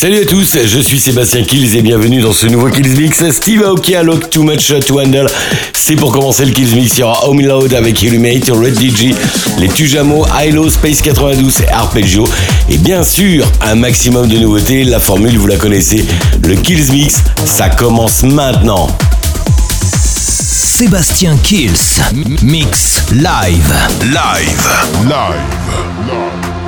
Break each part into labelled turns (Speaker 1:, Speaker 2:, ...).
Speaker 1: Salut à tous, je suis Sébastien Kills et bienvenue dans ce nouveau Kills Mix. Steve Aoki à Look Too Much to Handle. C'est pour commencer le Kills Mix. Il y aura Home Load avec Illumate, Red DJ, les Tujamo, Hilo, Space 92 et Arpeggio. Et bien sûr, un maximum de nouveautés. La formule, vous la connaissez. Le Kills Mix, ça commence maintenant.
Speaker 2: Sébastien Kills, Mix Live.
Speaker 3: Live.
Speaker 4: Live. No,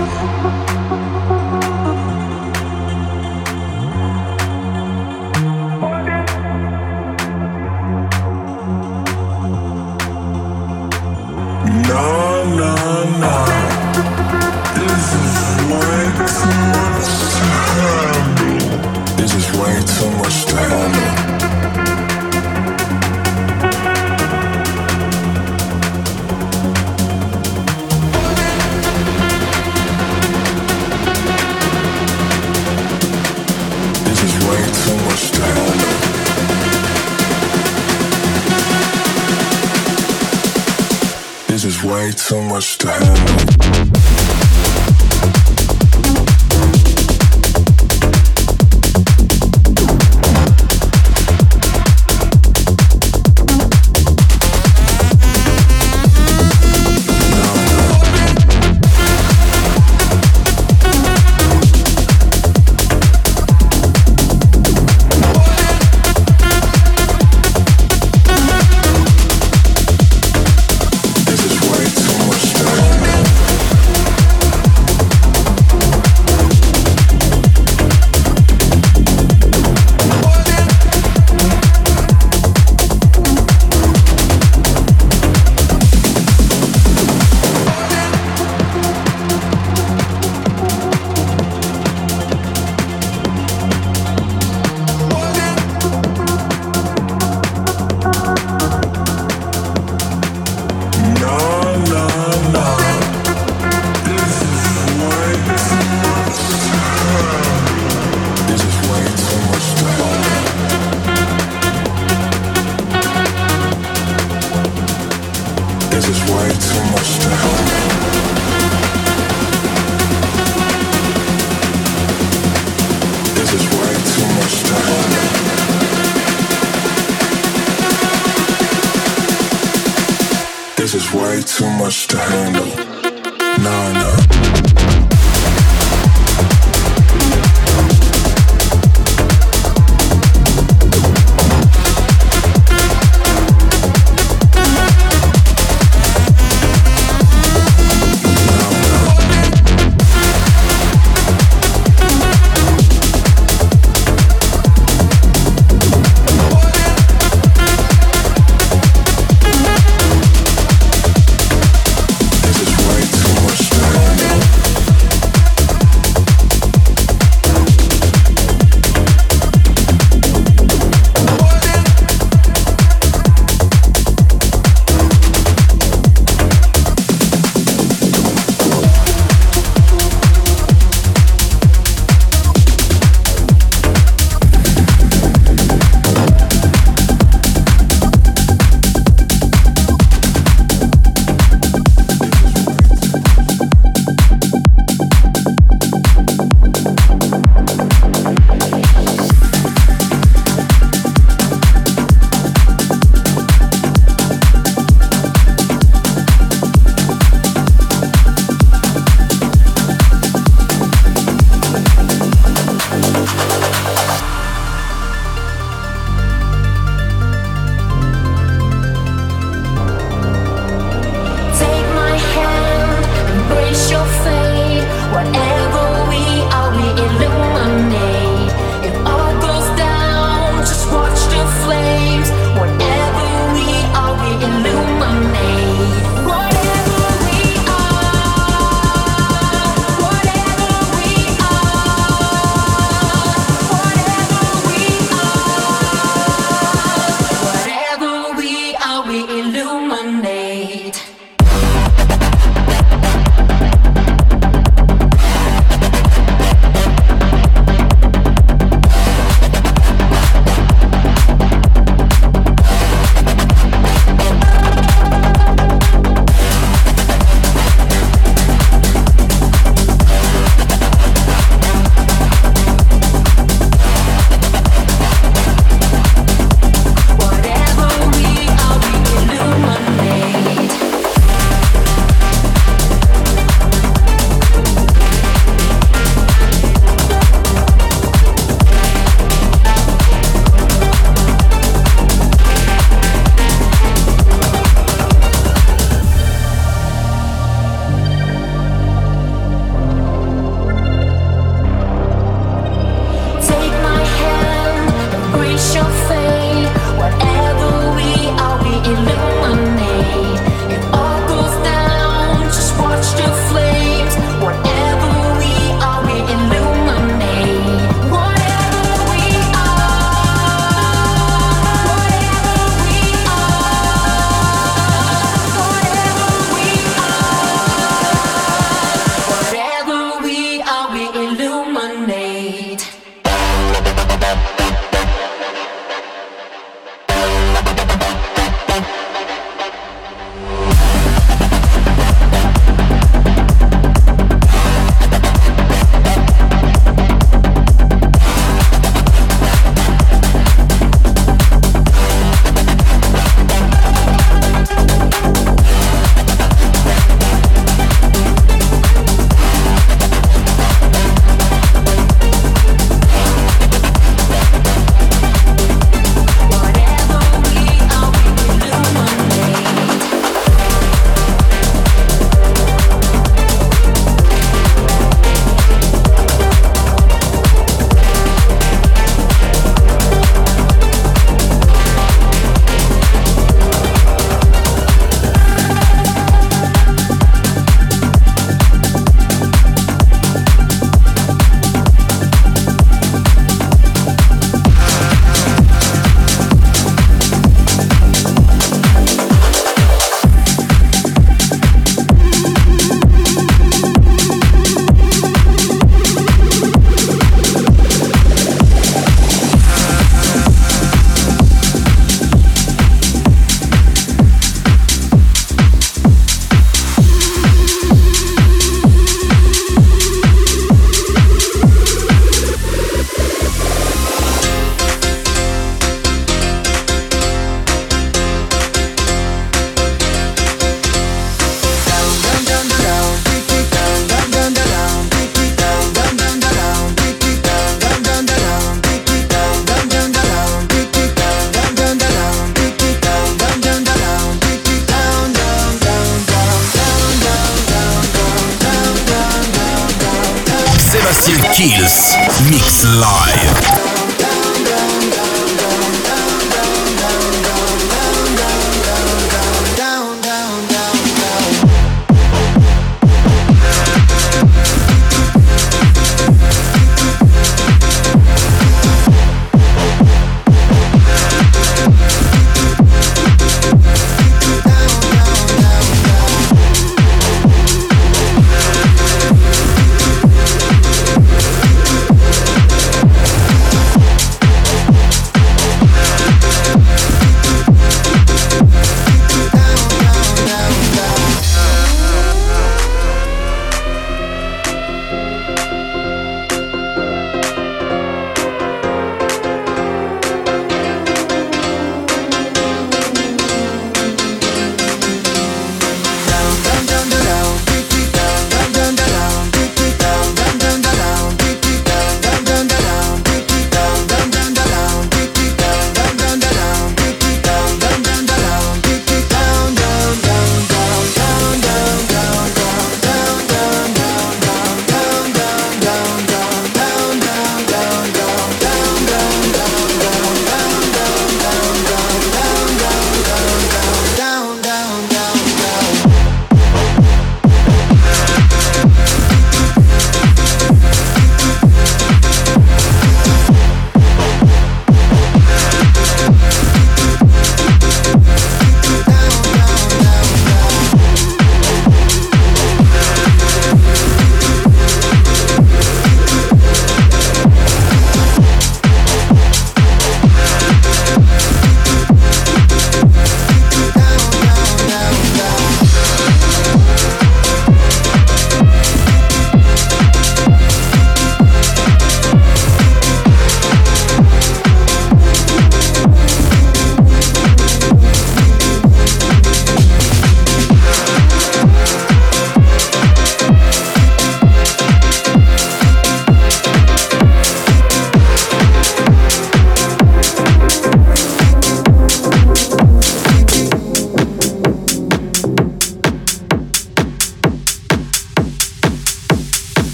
Speaker 4: na na na. Is way too much to handle.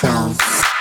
Speaker 5: Control.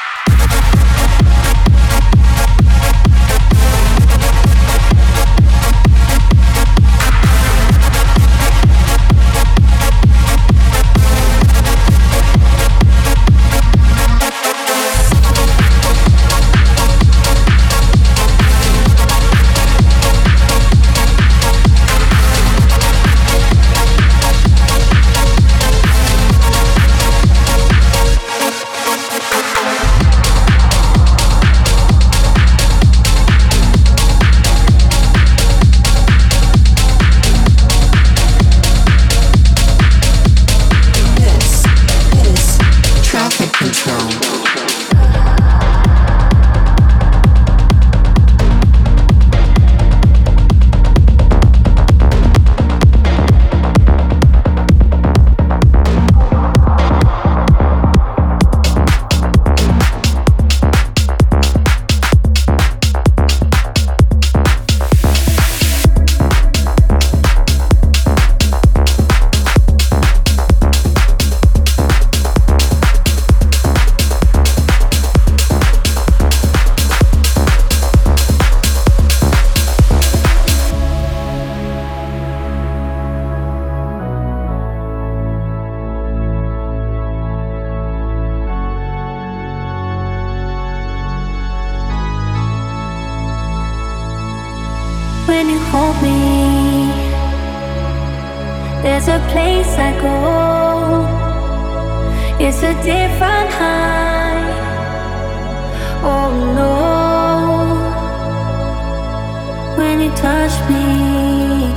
Speaker 6: touch me,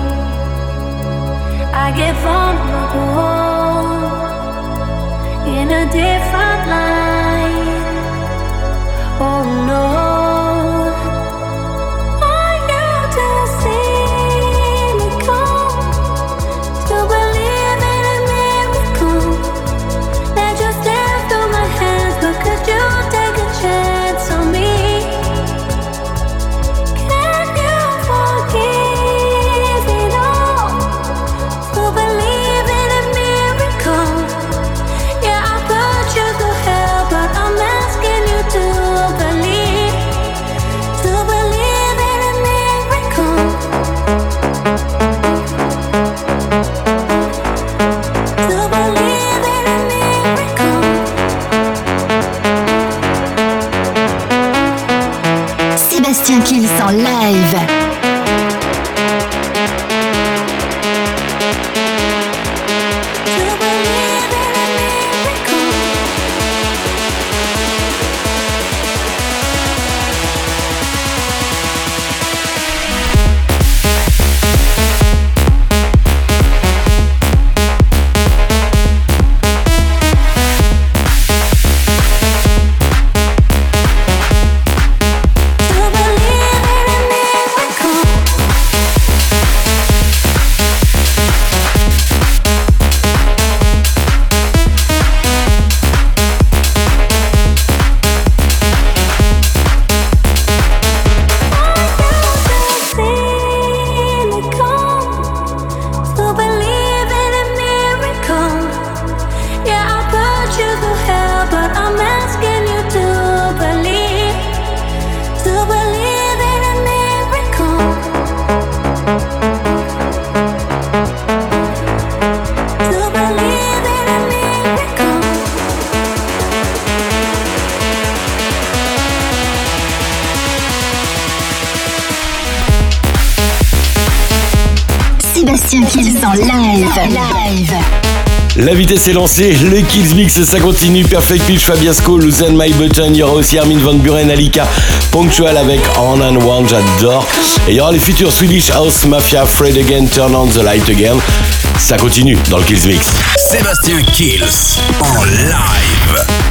Speaker 6: I get vulnerable in a different
Speaker 1: La vitesse est lancée, le Kills Mix ça continue, Perfect Pitch, Fabiasco, Luzan My Button, il y aura aussi Armin Van Buren, Alika, Punctual avec On and One, j'adore. Et il y aura les futurs Swedish House Mafia, Fred Again, Turn on the Light Again. Ça continue dans le Kills Mix.
Speaker 2: Sébastien Kills en live.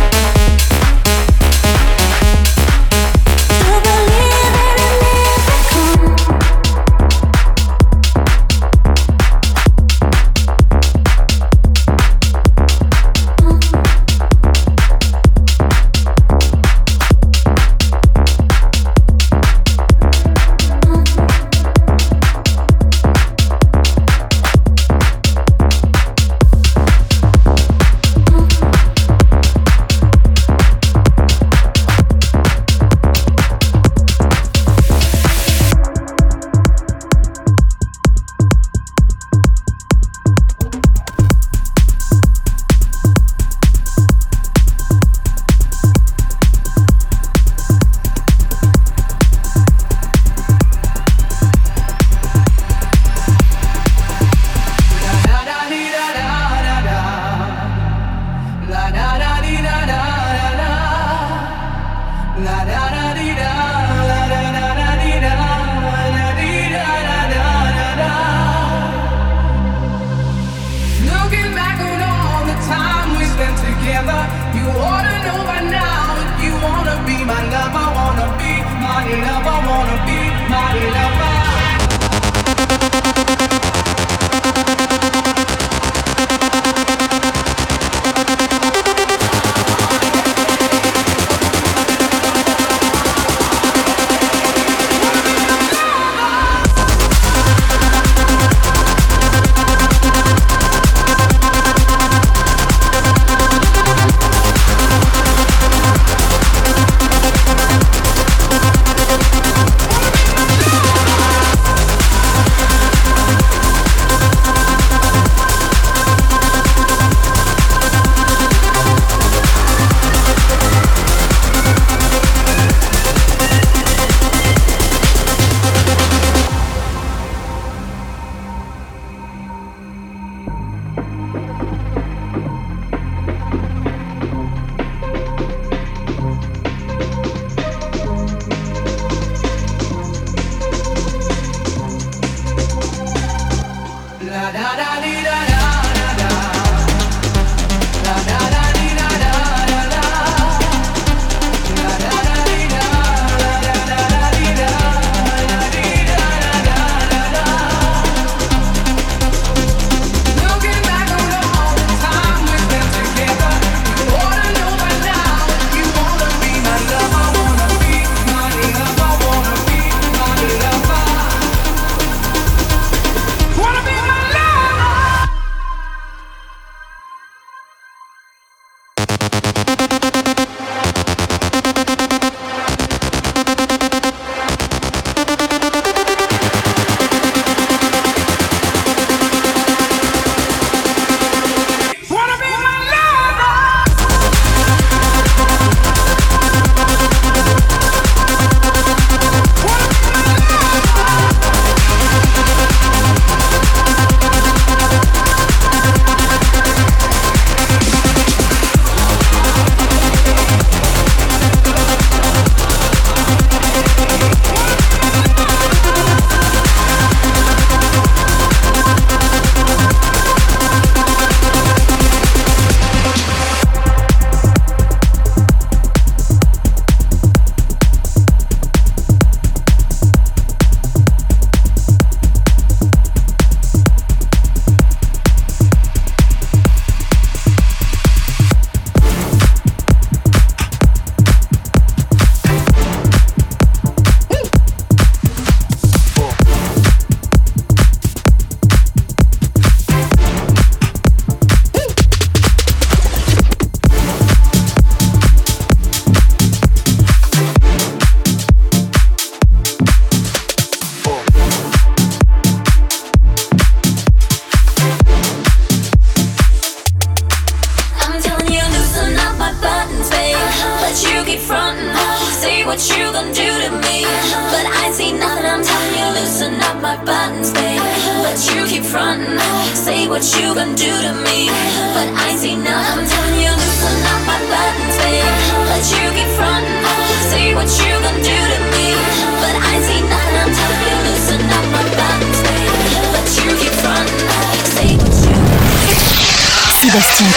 Speaker 6: Tiens,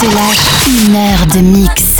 Speaker 6: te lâche une heure de mix.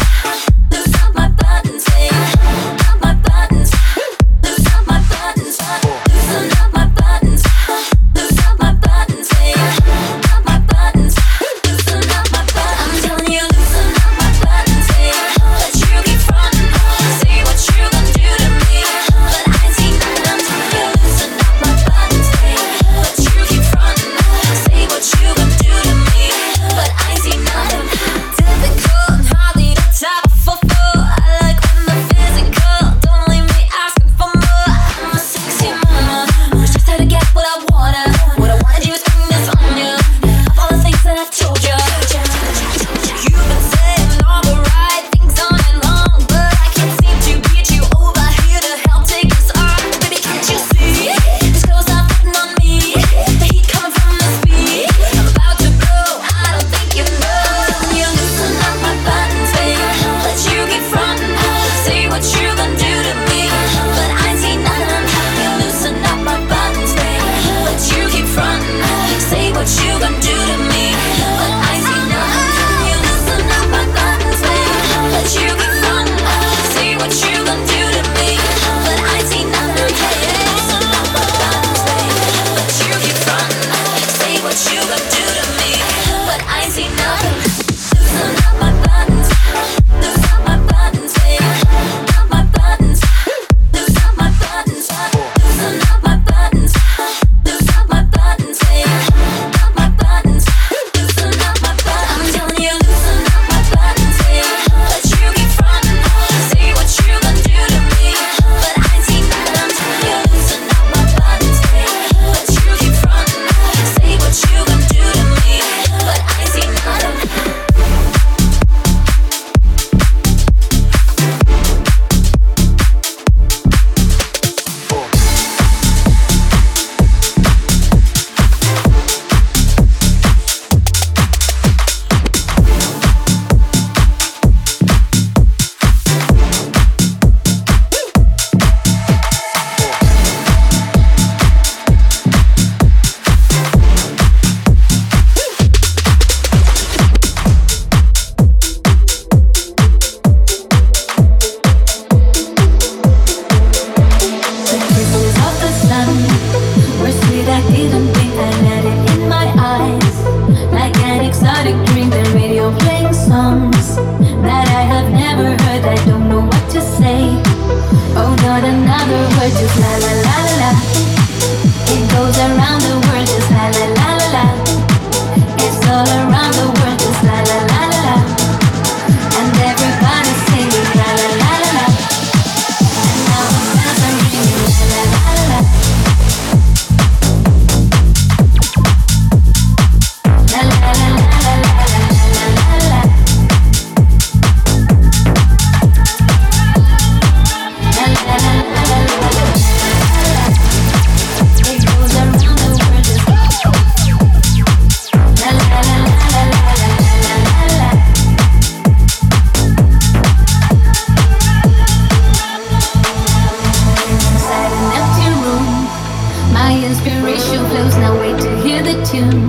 Speaker 7: tune.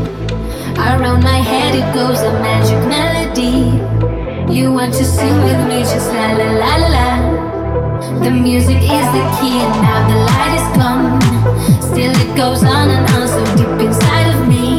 Speaker 7: Around my head it goes a magic melody. You want to sing with me, just la la la la. The music is the key, and now the light is gone. Still it goes on and on, so deep inside of me.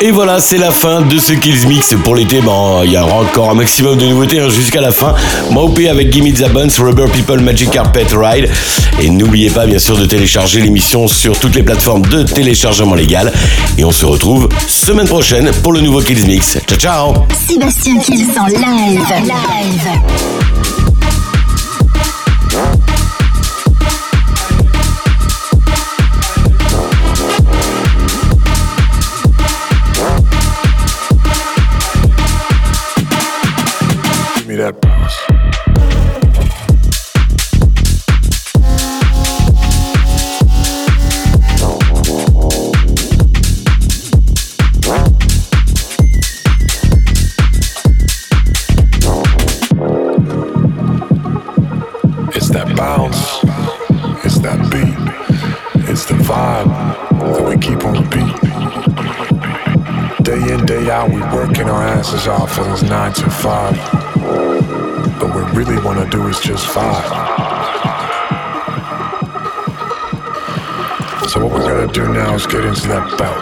Speaker 1: Et voilà, c'est la fin de ce Kills Mix pour l'été. Bon, il y aura encore un maximum de nouveautés hein, jusqu'à la fin. Mopé avec Gimme the Buns, Rubber People, Magic Carpet Ride. Et n'oubliez pas, bien sûr, de télécharger l'émission sur toutes les plateformes de téléchargement légal. Et on se retrouve semaine prochaine pour le nouveau Kills Mix. Ciao, ciao
Speaker 8: Sébastien Kills en live. live.
Speaker 9: seconds that
Speaker 10: out.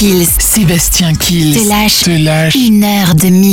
Speaker 10: Kills.
Speaker 11: Sébastien Kills.
Speaker 10: Te lâche
Speaker 11: te lâche.
Speaker 10: une heure de mix.